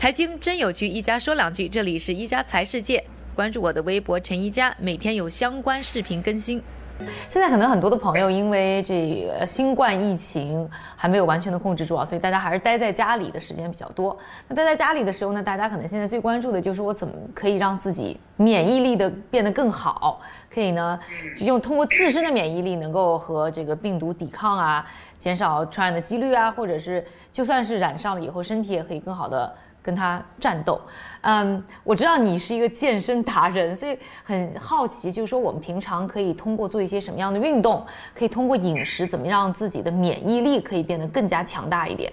财经真有趣，一家说两句。这里是一家财世界，关注我的微博陈一家，每天有相关视频更新。现在可能很多的朋友因为这个新冠疫情还没有完全的控制住啊，所以大家还是待在家里的时间比较多。那待在家里的时候呢，大家可能现在最关注的就是我怎么可以让自己免疫力的变得更好，可以呢，就用通过自身的免疫力能够和这个病毒抵抗啊，减少传染的几率啊，或者是就算是染上了以后，身体也可以更好的。跟他战斗，嗯，我知道你是一个健身达人，所以很好奇，就是说我们平常可以通过做一些什么样的运动，可以通过饮食，怎么让自己的免疫力可以变得更加强大一点？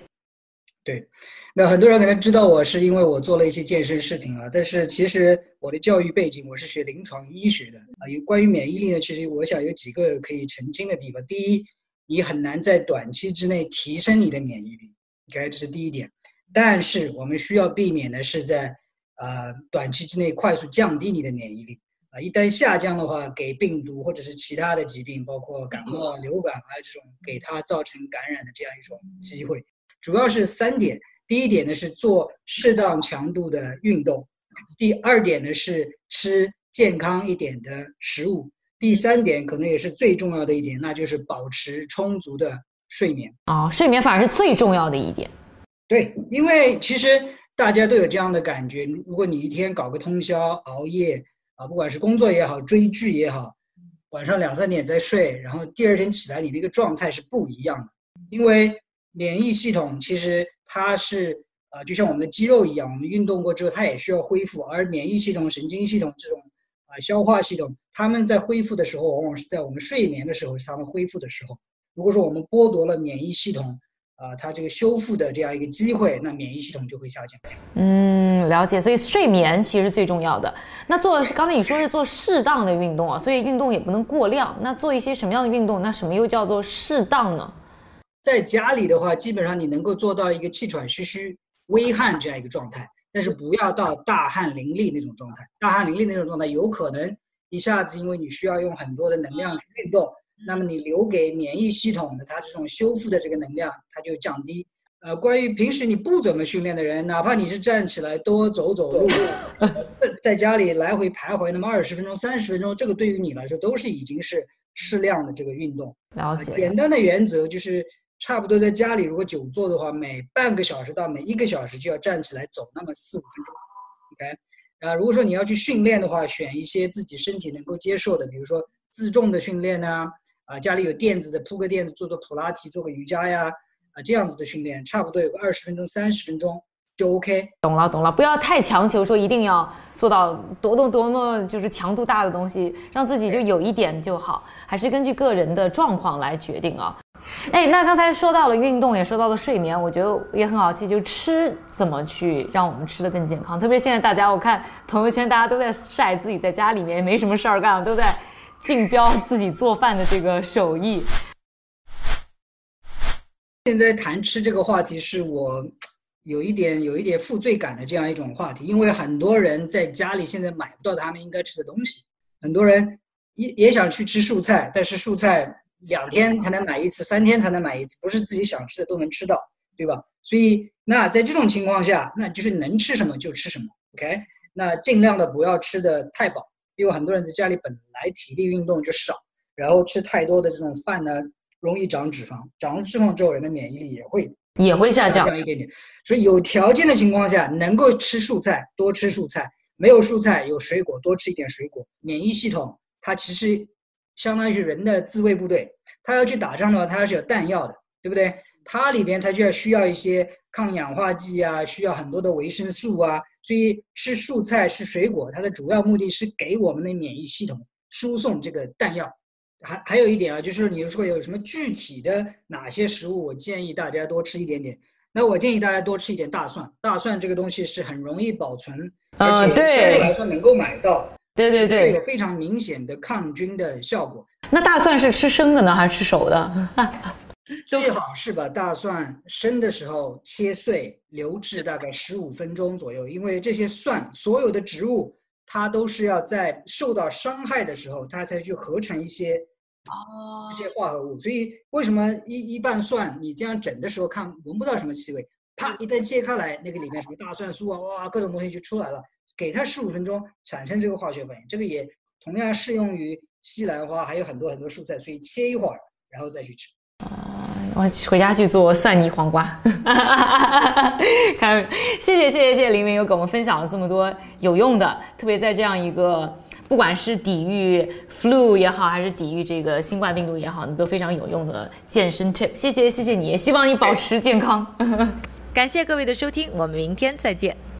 对，那很多人可能知道我是因为我做了一些健身视频啊，但是其实我的教育背景我是学临床医学的啊，有关于免疫力呢，其实我想有几个可以澄清的地方。第一，你很难在短期之内提升你的免疫力，OK，这是第一点。但是我们需要避免的是在呃短期之内快速降低你的免疫力啊，一旦下降的话，给病毒或者是其他的疾病，包括感冒、流感啊这种，给它造成感染的这样一种机会。主要是三点：第一点呢是做适当强度的运动；第二点呢是吃健康一点的食物；第三点可能也是最重要的一点，那就是保持充足的睡眠。哦，睡眠反而是最重要的一点。对，因为其实大家都有这样的感觉，如果你一天搞个通宵熬夜啊，不管是工作也好，追剧也好，晚上两三点再睡，然后第二天起来，你那个状态是不一样的。因为免疫系统其实它是啊，就像我们的肌肉一样，我们运动过之后它也需要恢复，而免疫系统、神经系统这种啊消化系统，他们在恢复的时候，往往是在我们睡眠的时候是他们恢复的时候。如果说我们剥夺了免疫系统，啊，它这个修复的这样一个机会，那免疫系统就会下降。嗯，了解。所以睡眠其实最重要的。那做刚才你说是做适当的运动啊，所以运动也不能过量。那做一些什么样的运动？那什么又叫做适当呢？在家里的话，基本上你能够做到一个气喘吁吁、微汗这样一个状态，但是不要到大汗淋漓那种状态。大汗淋漓那种状态，有可能一下子因为你需要用很多的能量去运动。那么你留给免疫系统的它这种修复的这个能量，它就降低。呃，关于平时你不怎么训练的人，哪怕你是站起来多走走路，在家里来回徘徊那么二十分钟、三十分钟，这个对于你来说都是已经是适量的这个运动。了解。简单的原则就是，差不多在家里如果久坐的话，每半个小时到每一个小时就要站起来走那么四五分钟。OK。啊，如果说你要去训练的话，选一些自己身体能够接受的，比如说自重的训练呢。啊，家里有垫子的，铺个垫子，做做普拉提，做个瑜伽呀，啊，这样子的训练，差不多有个二十分钟、三十分钟就 OK。懂了，懂了，不要太强求，说一定要做到多多多么就是强度大的东西，让自己就有一点就好，还是根据个人的状况来决定啊。哎，那刚才说到了运动，也说到了睡眠，我觉得也很好奇，就吃怎么去让我们吃的更健康？特别现在大家，我看朋友圈大家都在晒自己在家里面没什么事儿干，都在。竞标自己做饭的这个手艺。现在谈吃这个话题，是我有一点有一点负罪感的这样一种话题，因为很多人在家里现在买不到他们应该吃的东西，很多人也也想去吃素菜，但是素菜两天才能买一次，三天才能买一次，不是自己想吃的都能吃到，对吧？所以那在这种情况下，那就是能吃什么就吃什么，OK？那尽量的不要吃的太饱。因为很多人在家里本来体力运动就少，然后吃太多的这种饭呢，容易长脂肪，长了脂肪之后，人的免疫力也会也会下降一点点。所以有条件的情况下，能够吃蔬菜多吃蔬菜，没有蔬菜有水果多吃一点水果。免疫系统它其实相当于是人的自卫部队，它要去打仗的话，它是有弹药的，对不对？它里边它就要需要一些抗氧化剂啊，需要很多的维生素啊。所以吃蔬菜吃水果，它的主要目的是给我们的免疫系统输送这个弹药。还还有一点啊，就是你说有什么具体的哪些食物，我建议大家多吃一点点。那我建议大家多吃一点大蒜，大蒜这个东西是很容易保存，而且相对来说能够买到。对对对，有非常明显的抗菌的效果。那大蒜是吃生的呢，还是吃熟的？最好是把大蒜生的时候切碎，留置大概十五分钟左右。因为这些蒜，所有的植物它都是要在受到伤害的时候，它才去合成一些哦一些化合物。所以为什么一一瓣蒜你这样整的时候看闻不到什么气味？啪一旦切开来，那个里面什么大蒜素啊，哇，各种东西就出来了。给它十五分钟产生这个化学反应，这个也同样适用于西兰花，还有很多很多蔬菜，所以切一会儿，然后再去吃。我回家去做蒜泥黄瓜。看，谢谢谢谢谢谢林林又给我们分享了这么多有用的，特别在这样一个不管是抵御 flu 也好，还是抵御这个新冠病毒也好，你都非常有用的健身 tip。谢谢谢谢你，希望你保持健康。感谢各位的收听，我们明天再见。